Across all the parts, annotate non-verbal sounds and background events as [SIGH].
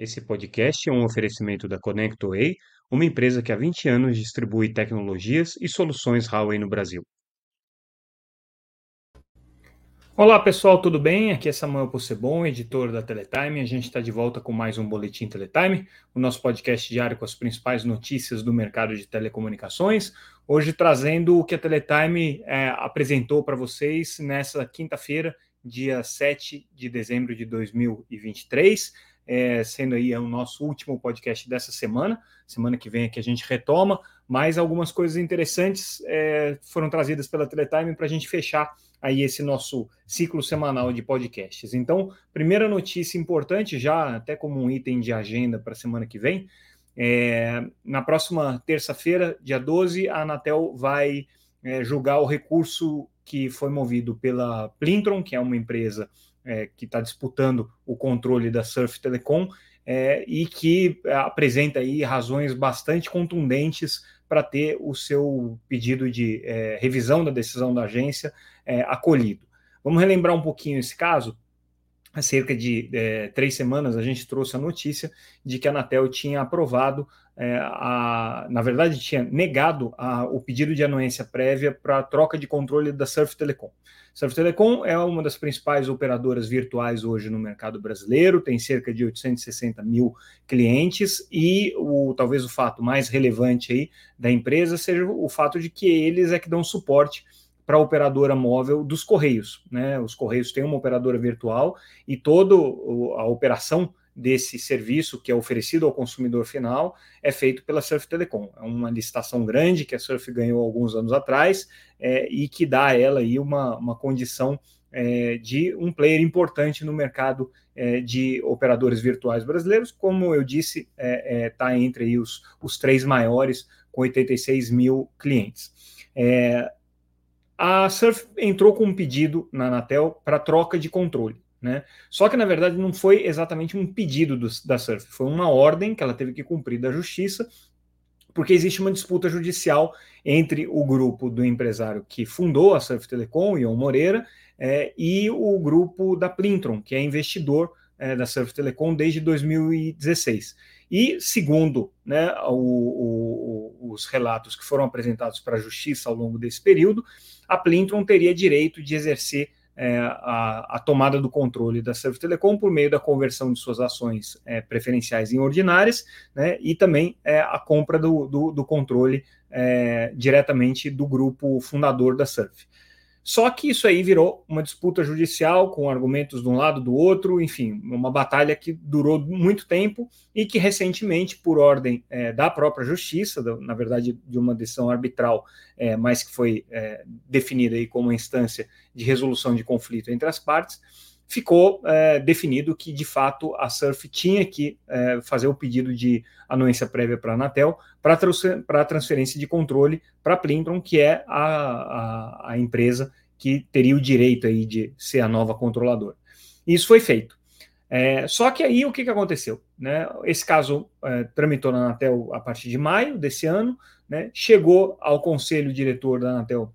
Esse podcast é um oferecimento da ConnectWay, uma empresa que há 20 anos distribui tecnologias e soluções Huawei no Brasil. Olá pessoal, tudo bem? Aqui é Samuel Possebon, editor da Teletime. A gente está de volta com mais um Boletim Teletime, o nosso podcast diário com as principais notícias do mercado de telecomunicações. Hoje trazendo o que a Teletime é, apresentou para vocês nessa quinta-feira, dia 7 de dezembro de 2023 é, sendo aí é o nosso último podcast dessa semana. Semana que vem é que a gente retoma, mas algumas coisas interessantes é, foram trazidas pela Teletime para a gente fechar aí esse nosso ciclo semanal de podcasts. Então, primeira notícia importante, já até como um item de agenda para a semana que vem, é, na próxima terça-feira, dia 12, a Anatel vai é, julgar o recurso que foi movido pela Plintron, que é uma empresa é, que está disputando o controle da Surf Telecom é, e que apresenta aí razões bastante contundentes para ter o seu pedido de é, revisão da decisão da agência é, acolhido. Vamos relembrar um pouquinho esse caso? Há cerca de é, três semanas a gente trouxe a notícia de que a Anatel tinha aprovado, é, a, na verdade, tinha negado a, o pedido de anuência prévia para a troca de controle da Surf Telecom. Surf Telecom é uma das principais operadoras virtuais hoje no mercado brasileiro, tem cerca de 860 mil clientes e o, talvez o fato mais relevante aí da empresa seja o fato de que eles é que dão suporte para a operadora móvel dos Correios. Né? Os Correios têm uma operadora virtual e toda a operação desse serviço que é oferecido ao consumidor final é feito pela Surf Telecom. É uma licitação grande que a Surf ganhou alguns anos atrás é, e que dá a ela aí uma, uma condição é, de um player importante no mercado é, de operadores virtuais brasileiros. Como eu disse, está é, é entre os, os três maiores, com 86 mil clientes. É, a Surf entrou com um pedido na Anatel para troca de controle. Né? Só que, na verdade, não foi exatamente um pedido do, da Surf, foi uma ordem que ela teve que cumprir da justiça, porque existe uma disputa judicial entre o grupo do empresário que fundou a Surf Telecom, Ion Moreira, é, e o grupo da Plintron, que é investidor é, da Surf Telecom desde 2016. E, segundo né, o, o, os relatos que foram apresentados para a justiça ao longo desse período, a Plintron teria direito de exercer é, a, a, tomada do controle da Serv Telecom por meio da conversão de suas ações é, preferenciais em ordinárias, né, e também é, a compra do, do, do controle é, diretamente do grupo fundador da Surf. Só que isso aí virou uma disputa judicial com argumentos de um lado do outro, enfim, uma batalha que durou muito tempo e que recentemente, por ordem é, da própria justiça, na verdade de uma decisão arbitral, é, mas que foi é, definida aí como instância de resolução de conflito entre as partes, ficou é, definido que, de fato, a Surf tinha que é, fazer o pedido de anuência prévia para a Anatel para a transferência de controle para a Plintron, que é a, a, a, empresa que teria o direito aí de ser a nova controladora. Isso foi feito. É, só que aí o que, que aconteceu? Né? Esse caso é, tramitou na Anatel a partir de maio desse ano, né? chegou ao conselho diretor da Anatel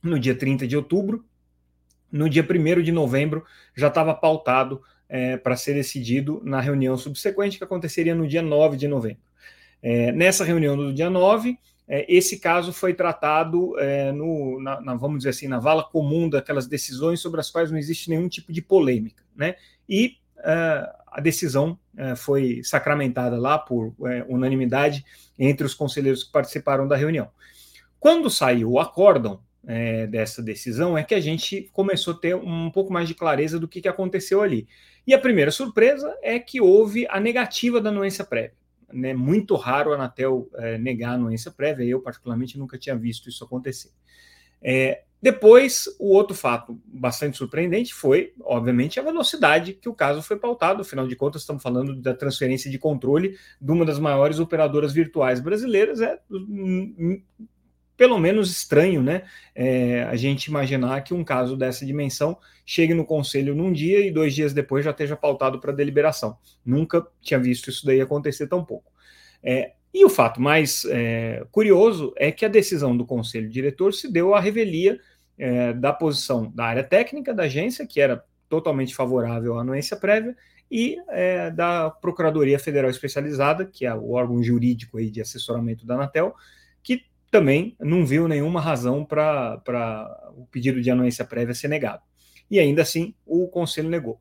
no dia 30 de outubro, no dia 1 de novembro já estava pautado é, para ser decidido na reunião subsequente, que aconteceria no dia 9 de novembro. É, nessa reunião do dia 9, é, esse caso foi tratado é, no, na, na, vamos dizer assim, na vala comum daquelas decisões sobre as quais não existe nenhum tipo de polêmica. Né? E é, a decisão é, foi sacramentada lá por unanimidade entre os conselheiros que participaram da reunião. Quando saiu o acórdão, é, dessa decisão é que a gente começou a ter um pouco mais de clareza do que, que aconteceu ali. E a primeira surpresa é que houve a negativa da anuência prévia. Né? Muito raro a Anatel é, negar a anuência prévia, eu particularmente nunca tinha visto isso acontecer. É, depois, o outro fato bastante surpreendente foi, obviamente, a velocidade que o caso foi pautado. Afinal de contas, estamos falando da transferência de controle de uma das maiores operadoras virtuais brasileiras. É pelo menos estranho, né? É, a gente imaginar que um caso dessa dimensão chegue no conselho num dia e dois dias depois já esteja pautado para deliberação. Nunca tinha visto isso daí acontecer tão pouco. É, e o fato mais é, curioso é que a decisão do conselho diretor se deu à revelia é, da posição da área técnica da agência, que era totalmente favorável à anuência prévia, e é, da Procuradoria Federal Especializada, que é o órgão jurídico aí de assessoramento da Anatel, que também não viu nenhuma razão para o pedido de anuência prévia ser negado. E ainda assim, o Conselho negou.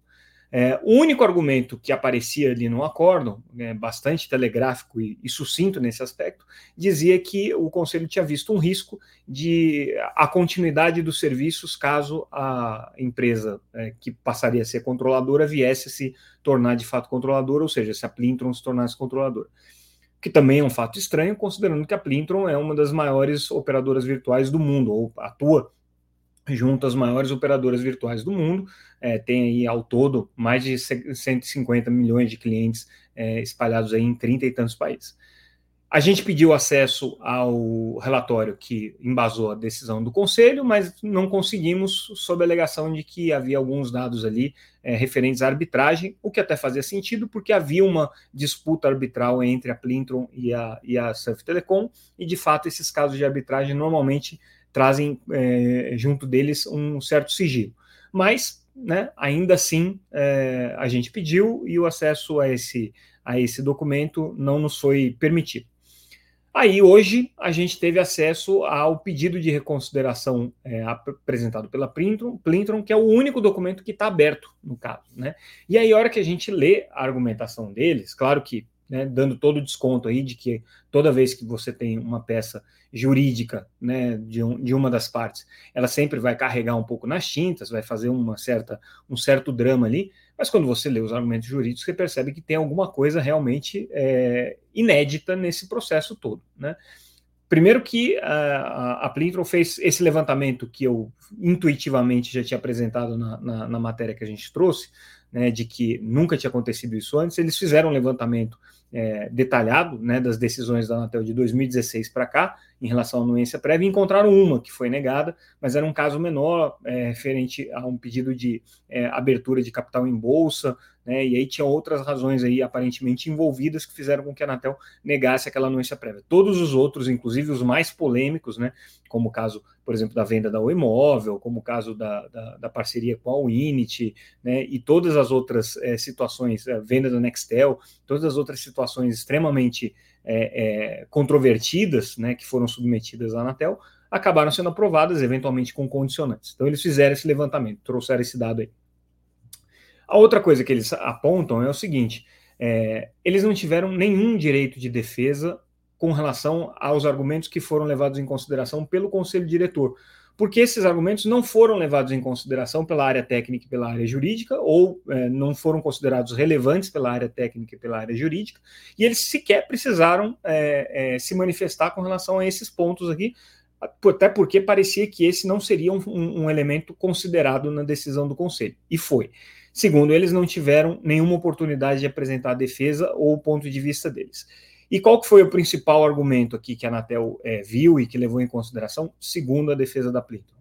É, o único argumento que aparecia ali no acórdão, né, bastante telegráfico e, e, sucinto nesse aspecto, dizia que o Conselho tinha visto um risco de a continuidade dos serviços caso a empresa é, que passaria a ser controladora viesse a se tornar de fato controladora, ou seja, se a Plintron se tornasse controladora. Que também é um fato estranho, considerando que a Plintron é uma das maiores operadoras virtuais do mundo, ou atua junto às maiores operadoras virtuais do mundo, é, tem aí ao todo mais de 150 milhões de clientes é, espalhados aí em 30 e tantos países. A gente pediu acesso ao relatório que embasou a decisão do Conselho, mas não conseguimos, sob a alegação de que havia alguns dados ali é, referentes à arbitragem, o que até fazia sentido, porque havia uma disputa arbitral entre a Plintron e a, e a Surf Telecom, e de fato esses casos de arbitragem normalmente trazem é, junto deles um certo sigilo. Mas, né, ainda assim, é, a gente pediu e o acesso a esse, a esse documento não nos foi permitido. Aí, hoje, a gente teve acesso ao pedido de reconsideração é, apresentado pela Plintron, Plintron, que é o único documento que está aberto, no caso. Né? E aí, a hora que a gente lê a argumentação deles, claro que né, dando todo o desconto aí de que toda vez que você tem uma peça jurídica né, de, um, de uma das partes, ela sempre vai carregar um pouco nas tintas, vai fazer uma certa, um certo drama ali, mas quando você lê os argumentos jurídicos, você percebe que tem alguma coisa realmente é, inédita nesse processo todo. Né? Primeiro que a, a Plintron fez esse levantamento que eu intuitivamente já tinha apresentado na, na, na matéria que a gente trouxe, né, de que nunca tinha acontecido isso antes, eles fizeram um levantamento é, detalhado né, das decisões da Anatel de 2016 para cá, em relação à anuência prévia, encontraram uma que foi negada, mas era um caso menor, é, referente a um pedido de é, abertura de capital em bolsa, né, e aí tinha outras razões aí aparentemente envolvidas que fizeram com que a Anatel negasse aquela anuência prévia. Todos os outros, inclusive os mais polêmicos, né, como o caso, por exemplo, da venda da Oi Imóvel, como o caso da, da, da parceria com a Winit, né, e todas as outras é, situações, a venda da Nextel, todas as outras situações extremamente é, é, controvertidas, né, que foram submetidas à Anatel, acabaram sendo aprovadas, eventualmente com condicionantes. Então, eles fizeram esse levantamento, trouxeram esse dado aí. A outra coisa que eles apontam é o seguinte: é, eles não tiveram nenhum direito de defesa com relação aos argumentos que foram levados em consideração pelo conselho diretor porque esses argumentos não foram levados em consideração pela área técnica e pela área jurídica, ou é, não foram considerados relevantes pela área técnica e pela área jurídica, e eles sequer precisaram é, é, se manifestar com relação a esses pontos aqui, até porque parecia que esse não seria um, um elemento considerado na decisão do Conselho, e foi. Segundo, eles não tiveram nenhuma oportunidade de apresentar a defesa ou o ponto de vista deles. E qual que foi o principal argumento aqui que a Anatel é, viu e que levou em consideração, segundo a defesa da Plito?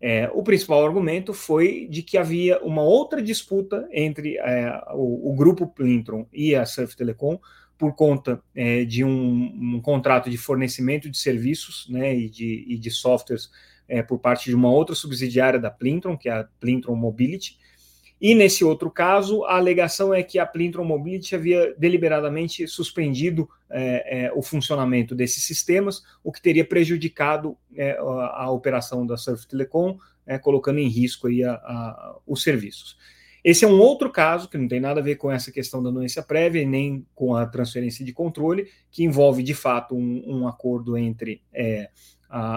É, o principal argumento foi de que havia uma outra disputa entre é, o, o, grupo Plintron e a Surf Telecom por conta é, de um, um, contrato de fornecimento de serviços né, e, de, e de softwares é, por parte de uma outra subsidiária da Plintron, que é a Plintron Mobility, e nesse outro caso, a alegação é que a Plintron Mobility havia deliberadamente suspendido é, é, o funcionamento desses sistemas, o que teria prejudicado é, a, a, operação da Surf Telecom, é, colocando em risco aí a, a, os serviços. Esse é um outro caso que não tem nada a ver com essa questão da anuência prévia nem com a transferência de controle, que envolve de fato um, um acordo entre é,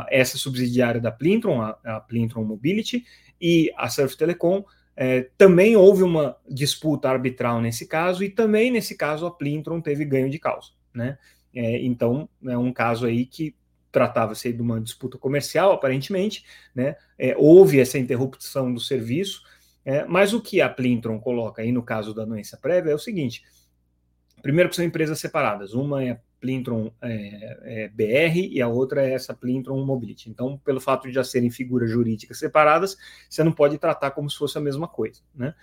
essa subsidiária da Plintron, a, a Plintron Mobility, e a Surf Telecom é, também houve uma disputa arbitral nesse caso, e também nesse caso a Plintron teve ganho de causa. Né? É, então, é um caso aí que tratava-se de uma disputa comercial, aparentemente, né? É, houve essa interrupção do serviço, é, mas o que a Plintron coloca aí no caso da doença prévia é o seguinte: primeiro que são empresas separadas, uma é Plintron é, é, BR e a outra é essa Plintron Mobility. Então, pelo fato de já serem figuras jurídicas separadas, você não pode tratar como se fosse a mesma coisa, né?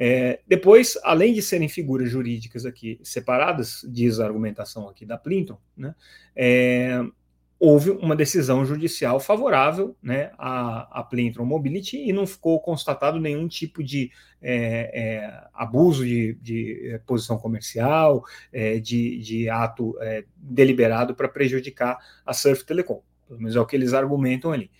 É, depois, além de serem figuras jurídicas aqui separadas, diz a argumentação aqui da Plintron, né? É, houve uma decisão judicial favorável né, à, à Plintron Mobility e não ficou constatado nenhum tipo de é, é, abuso de, de, é, posição comercial, é, de, de, ato é, deliberado para prejudicar a Surf Telecom. Pelo menos é o que eles argumentam ali.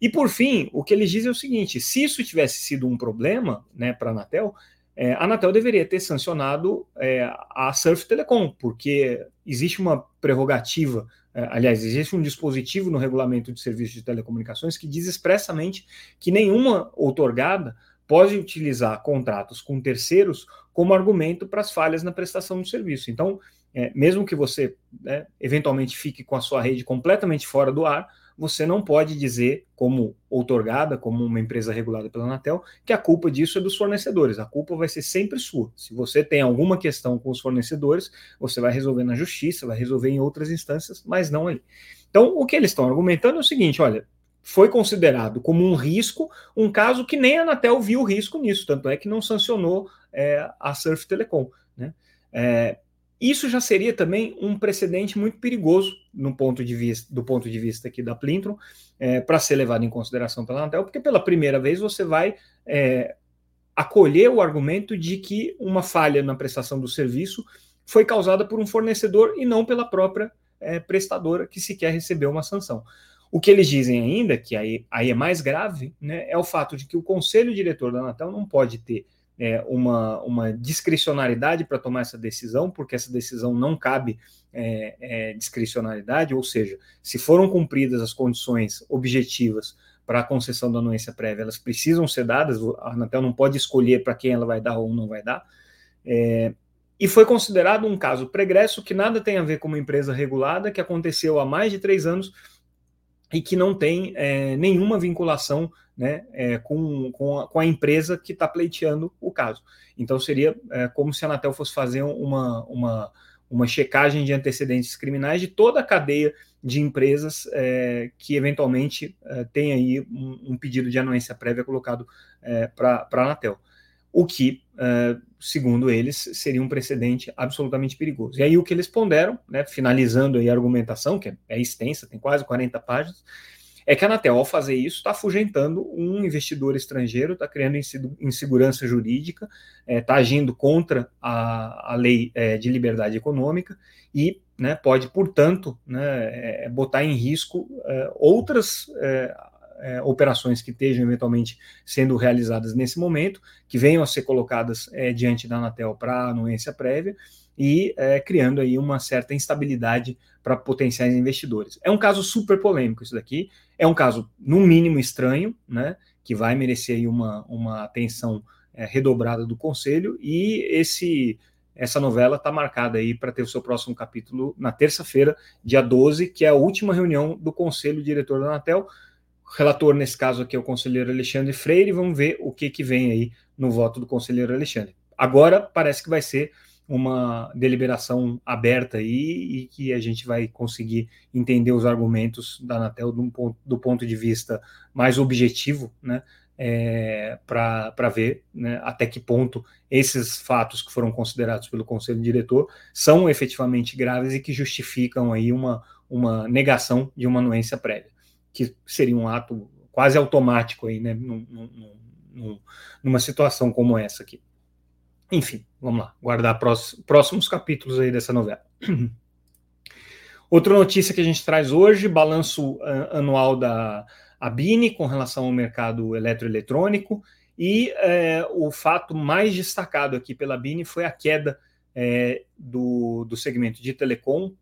E por fim, o que eles dizem é o seguinte: se isso tivesse sido um problema né, para a Anatel, é, a Anatel deveria ter sancionado é, a Surf Telecom, porque existe uma prerrogativa, é, aliás, existe um dispositivo no regulamento de serviços de telecomunicações que diz expressamente que nenhuma outorgada pode utilizar contratos com terceiros como argumento para as falhas na prestação do serviço. Então, é, mesmo que você né, eventualmente fique com a sua rede completamente fora do ar, você não pode dizer, como outorgada, como uma empresa regulada pela Anatel, que a culpa disso é dos fornecedores. A culpa vai ser sempre sua. Se você tem alguma questão com os fornecedores, você vai resolver na justiça, vai resolver em outras instâncias, mas não ali. Então, o que eles estão argumentando é o seguinte: olha, foi considerado como um risco, um caso que nem a Anatel viu risco nisso, tanto é que não sancionou é, a Surf Telecom. Né? É, isso já seria também um precedente muito perigoso no ponto de vista, do ponto de vista aqui da Plintron, é, para ser levado em consideração pela Anatel, porque pela primeira vez você vai é, acolher o argumento de que uma falha na prestação do serviço foi causada por um fornecedor e não pela própria é, prestadora que sequer recebeu uma sanção. O que eles dizem ainda, que aí, aí é mais grave, né, é o fato de que o conselho diretor da Anatel não pode ter é, uma, uma discricionariedade para tomar essa decisão, porque essa decisão não cabe é, é, discricionariedade, ou seja, se foram cumpridas as condições objetivas para a concessão da anuência prévia, elas precisam ser dadas, a Anatel não pode escolher para quem ela vai dar ou não vai dar. É, e foi considerado um caso pregresso que nada tem a ver com uma empresa regulada, que aconteceu há mais de três anos e que não tem é, nenhuma vinculação né, é, com, com a, com, a, empresa que está pleiteando o caso. Então seria é, como se a Anatel fosse fazer uma, uma, uma checagem de antecedentes criminais de toda a cadeia de empresas é, que eventualmente é, tem aí um, um, pedido de anuência prévia colocado é, para a Anatel. O que, segundo eles, seria um precedente absolutamente perigoso. E aí o que eles ponderam, né, finalizando a argumentação, que é extensa, tem quase 40 páginas, é que a Anatel, ao fazer isso, está afugentando um investidor estrangeiro, está criando insegurança jurídica, está é, tá agindo contra a, a lei é, de liberdade econômica e né, pode, portanto, né, é, botar em risco é, outras é, é, operações que estejam eventualmente sendo realizadas nesse momento, que venham a ser colocadas diante da Anatel para anuência prévia e criando aí uma certa instabilidade para potenciais investidores. É um caso super polêmico isso daqui, é um caso, no mínimo, estranho, né, que vai merecer aí uma, uma atenção é, redobrada do Conselho, e esse essa novela está marcada aí para ter o seu próximo capítulo na terça-feira, dia 12, que é a última reunião do Conselho Diretor da Anatel. Relator, nesse caso aqui, é o conselheiro Alexandre Freire, vamos ver o que, que vem aí no voto do conselheiro Alexandre. Agora parece que vai ser uma deliberação aberta aí e que a gente vai conseguir entender os argumentos da Anatel do ponto, do ponto de vista mais objetivo, né? É, para ver né, até que ponto esses fatos que foram considerados pelo Conselho Diretor são efetivamente graves e que justificam aí uma, uma negação de uma anuência prévia, que seria um ato quase automático aí, né, num, num, numa situação como essa aqui. Enfim, vamos lá, guardar próximos capítulos aí dessa novela. [CLEARS THROAT] Outra notícia que a gente traz hoje, balanço anual da Abine com relação ao mercado eletroeletrônico, e é, o fato mais destacado aqui pela Bini foi a queda é, do, do segmento de telecom,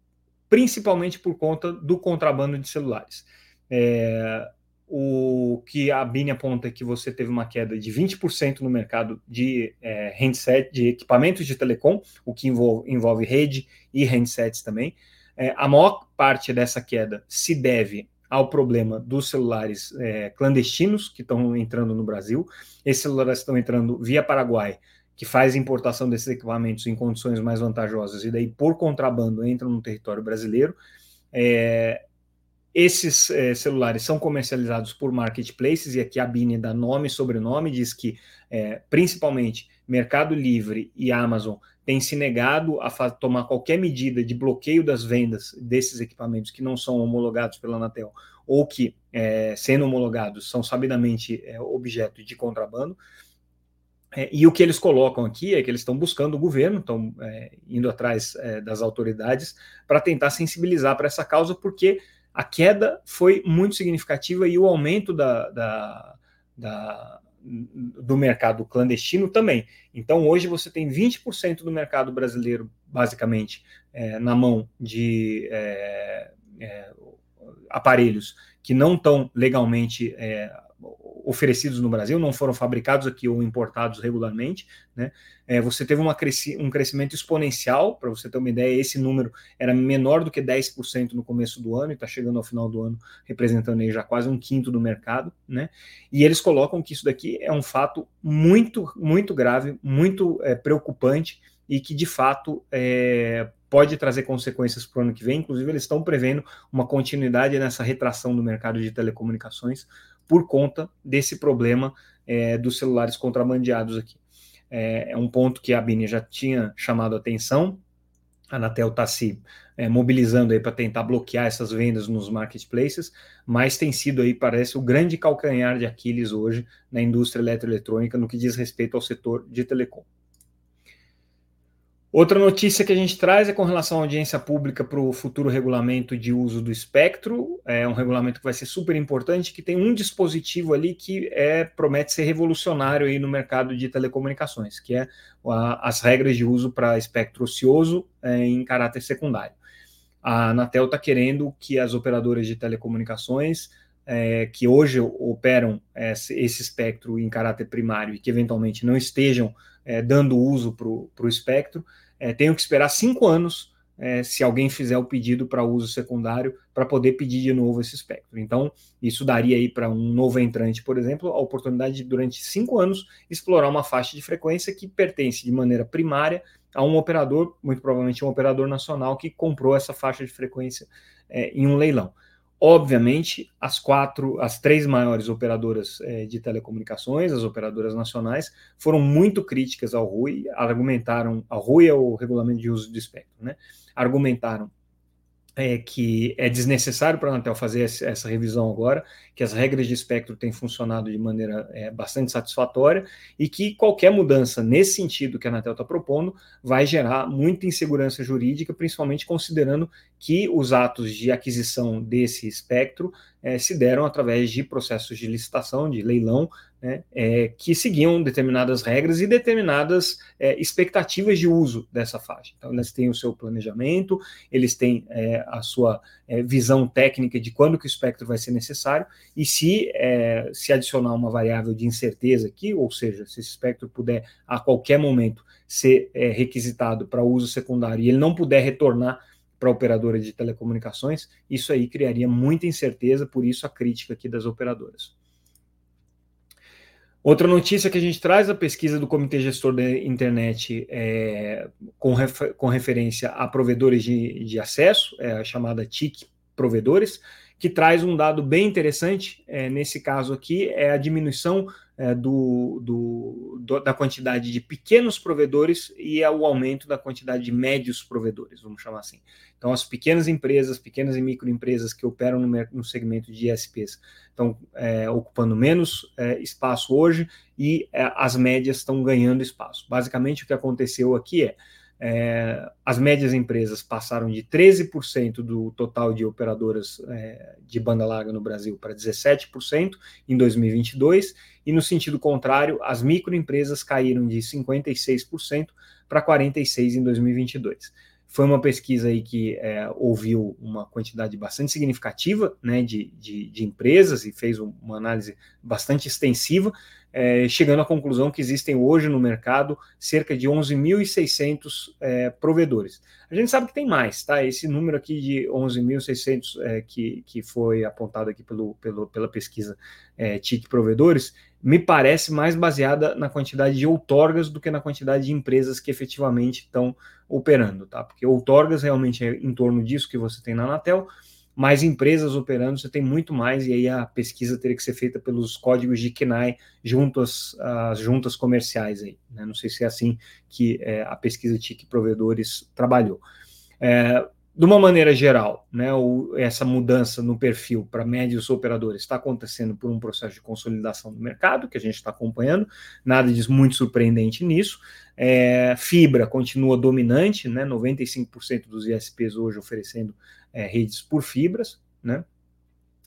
principalmente por conta do contrabando de celulares. É, o que a Bini aponta é que você teve uma queda de 20% no mercado de é, handset, de equipamentos de telecom, o que envolve, envolve rede e handsets também. É, a maior parte dessa queda se deve ao problema dos celulares é, clandestinos que estão entrando no Brasil. Esses celulares estão entrando via Paraguai, que faz importação desses equipamentos em condições mais vantajosas, e daí, por contrabando, entram no território brasileiro. É, esses é, celulares são comercializados por marketplaces, e aqui a Bini dá nome e sobrenome, diz que é, principalmente Mercado Livre e Amazon tem se negado a tomar qualquer medida de bloqueio das vendas desses equipamentos que não são homologados pela Anatel ou que, é, sendo homologados, são sabidamente objeto de contrabando. E o que eles colocam aqui é que eles estão buscando o governo, estão indo atrás das autoridades para tentar sensibilizar para essa causa, porque a queda foi muito significativa e o aumento da, da, da do mercado clandestino também. Então, hoje você tem 20% do mercado brasileiro, basicamente, é, na mão de é, é, aparelhos que não estão legalmente é, oferecidos no Brasil, não foram fabricados aqui ou importados regularmente, né? É, você teve uma cresci um crescimento exponencial, para você ter uma ideia, esse número era menor do que 10% no começo do ano e está chegando ao final do ano representando aí já quase um quinto do mercado, né? E eles colocam que isso daqui é um fato muito, muito grave, muito é, preocupante e que de fato é, pode trazer consequências para o ano que vem. Inclusive, eles estão prevendo uma continuidade nessa retração do mercado de telecomunicações por conta desse problema é, dos celulares contrabandeados aqui. É, é, um ponto que a Bini já tinha chamado a atenção. A Anatel está se é, mobilizando aí para tentar bloquear essas vendas nos marketplaces, mas tem sido aí, parece, o grande calcanhar de Aquiles hoje na indústria eletroeletrônica no que diz respeito ao setor de telecom. Outra notícia que a gente traz é com relação à audiência pública para o futuro regulamento de uso do espectro. É um regulamento que vai ser super importante, que tem um dispositivo ali que é, promete ser revolucionário aí no mercado de telecomunicações, que é a, as regras de uso para espectro ocioso é, em caráter secundário. A Anatel está querendo que as operadoras de telecomunicações é, que hoje operam esse, esse espectro em caráter primário e que eventualmente não estejam é, dando uso para o espectro, é, tenho que esperar cinco anos é, se alguém fizer o pedido para uso secundário para poder pedir de novo esse espectro. Então, isso daria aí para um novo entrante, por exemplo, a oportunidade de, durante cinco anos, explorar uma faixa de frequência que pertence de maneira primária a um operador, muito provavelmente um operador nacional, que comprou essa faixa de frequência é, em um leilão. Obviamente, as quatro, as três maiores operadoras é, de telecomunicações, as operadoras nacionais, foram muito críticas ao RUI, argumentaram, ao RUI é o regulamento de uso do espectro, né? Argumentaram é, que é desnecessário para a Anatel fazer essa revisão agora, que as regras de espectro têm funcionado de maneira é, bastante satisfatória e que qualquer mudança nesse sentido que a Anatel está propondo vai gerar muita insegurança jurídica, principalmente considerando que os atos de aquisição desse espectro é, se deram através de processos de licitação, de leilão, né, é, que seguiam determinadas regras e determinadas é, expectativas de uso dessa faixa. Então, eles têm o seu planejamento, eles têm a sua visão técnica de quando que o espectro vai ser necessário, e se se adicionar uma variável de incerteza aqui, ou seja, se esse espectro puder a qualquer momento ser requisitado para uso secundário e ele não puder retornar para a operadora de telecomunicações, isso aí criaria muita incerteza, por isso a crítica aqui das operadoras. Outra notícia que a gente traz, a pesquisa do Comitê Gestor da Internet é, com, refer, com, referência a provedores de, de acesso, é a chamada TIC Provedores, que traz um dado bem interessante, é, nesse caso aqui, é a diminuição é, do, do, do, da quantidade de pequenos provedores e é o aumento da quantidade de médios provedores, vamos chamar assim. Então, as pequenas empresas, pequenas e microempresas que operam no, no segmento de ISPs estão é, ocupando menos é, espaço hoje e é, as médias estão ganhando espaço. Basicamente, o que aconteceu aqui é é, as médias empresas passaram de 13% do total de operadoras é, de banda larga no Brasil para 17% em 2022, e no sentido contrário, as microempresas caíram de 56% para 46% em 2022. Foi uma pesquisa aí que é, ouviu uma quantidade bastante significativa né, de, de, de empresas e fez uma análise bastante extensiva, é, chegando à conclusão que existem hoje no mercado cerca de 11.600 é, provedores. A gente sabe que tem mais, tá? Esse número aqui de 11.600 é, que, que foi apontado aqui pelo, pelo pela pesquisa é, TIC Provedores, me parece mais baseada na quantidade de outorgas do que na quantidade de empresas que efetivamente estão operando, tá? Porque outorgas realmente é em torno disso que você tem na Anatel, mais empresas operando, você tem muito mais, e aí a pesquisa teria que ser feita pelos códigos de KNAI junto às, às juntas comerciais aí. Né? Não sei se é assim que é, a pesquisa TIC Provedores trabalhou. É, de uma maneira geral, né, o, essa mudança no perfil para médios operadores está acontecendo por um processo de consolidação do mercado, que a gente está acompanhando, nada de muito surpreendente nisso. É, fibra continua dominante, né, 95% dos ISPs hoje oferecendo é, redes por fibras. Né,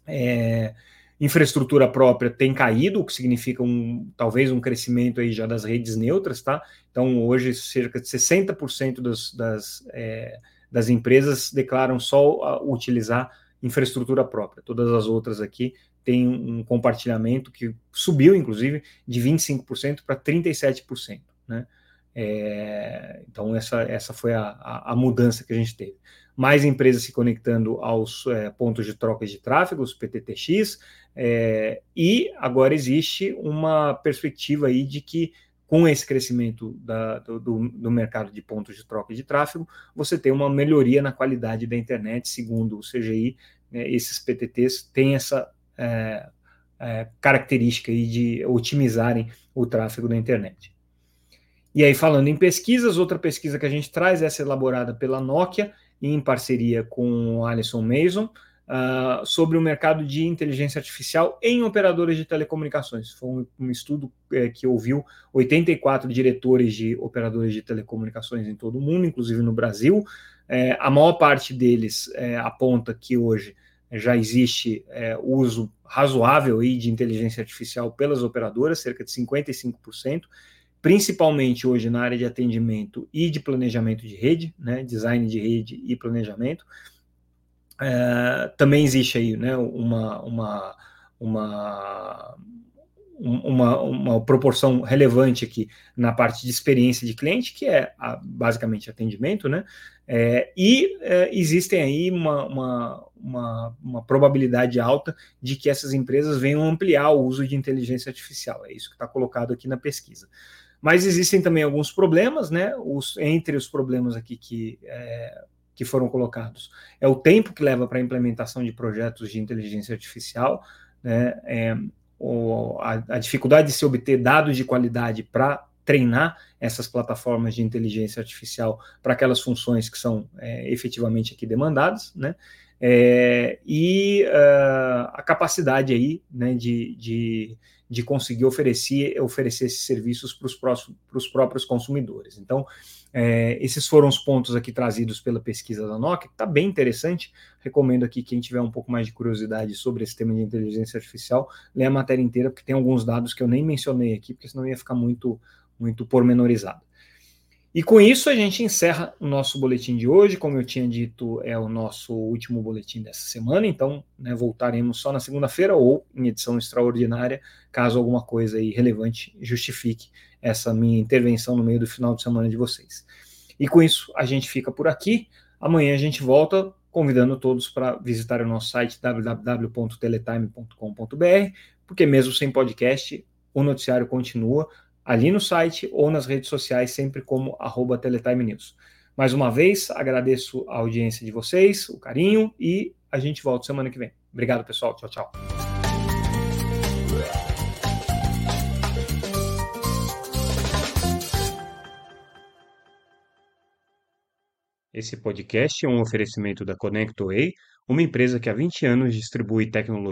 é, infraestrutura própria tem caído, o que significa um, talvez um crescimento aí já das redes neutras, tá? Então, hoje, cerca de 60% das, das é, das empresas declaram só utilizar infraestrutura própria. Todas as outras aqui têm um compartilhamento que subiu, inclusive, de 25% para 37%. Né? É, então, essa, essa foi a, a, a, mudança que a gente teve. Mais empresas se conectando aos é, pontos de troca de tráfego, os PTTX, é, e agora existe uma perspectiva aí de que com esse crescimento da, do, do, mercado de pontos de troca de tráfego, você tem uma melhoria na qualidade da internet, segundo o CGI, né, esses PTTs têm essa é, é, característica aí de otimizarem o tráfego da internet. E aí, falando em pesquisas, outra pesquisa que a gente traz, essa elaborada pela Nokia, em parceria com o Alison Mason, uh, sobre o mercado de inteligência artificial em operadoras de telecomunicações. Foi um, um estudo é, que ouviu 84 diretores de operadoras de telecomunicações em todo o mundo, inclusive no Brasil. É, a maior parte deles é, aponta que hoje já existe é, uso razoável aí de inteligência artificial pelas operadoras, cerca de 55%, principalmente hoje na área de atendimento e de planejamento de rede, né, design de rede e planejamento. É, também existe aí né, uma, uma, uma, uma, uma, proporção relevante aqui na parte de experiência de cliente, que é a, basicamente atendimento, né? É, e é, existem aí uma, uma, uma, uma, probabilidade alta de que essas empresas venham ampliar o uso de inteligência artificial. É isso que está colocado aqui na pesquisa. Mas existem também alguns problemas, né? Os, entre os problemas aqui que que foram colocados. É o tempo que leva para a implementação de projetos de inteligência artificial, né? É, o, a, a dificuldade de se obter dados de qualidade para treinar essas plataformas de inteligência artificial para aquelas funções que são é, efetivamente aqui demandadas, né? É, e uh, a capacidade aí né, de, de, de conseguir oferecer, oferecer esses serviços para os próprios consumidores. Então, é, esses foram os pontos aqui trazidos pela pesquisa da Nokia, está bem interessante. Recomendo aqui quem tiver um pouco mais de curiosidade sobre esse tema de inteligência artificial, lê a matéria inteira, porque tem alguns dados que eu nem mencionei aqui, porque senão ia ficar muito, muito pormenorizado. E com isso a gente encerra o nosso boletim de hoje. Como eu tinha dito, é o nosso último boletim dessa semana, então né, voltaremos só na segunda-feira ou em edição extraordinária, caso alguma coisa aí relevante justifique essa minha intervenção no meio do final de semana de vocês. E com isso, a gente fica por aqui. Amanhã a gente volta convidando todos para visitar o nosso site www.teletime.com.br, porque mesmo sem podcast, o noticiário continua ali no site ou nas redes sociais, sempre como arroba Teletime News. Mais uma vez, agradeço a audiência de vocês, o carinho, e a gente volta semana que vem. Obrigado, pessoal. Tchau, tchau. Esse podcast é um oferecimento da ConnectWay, uma empresa que há 20 anos distribui tecnologia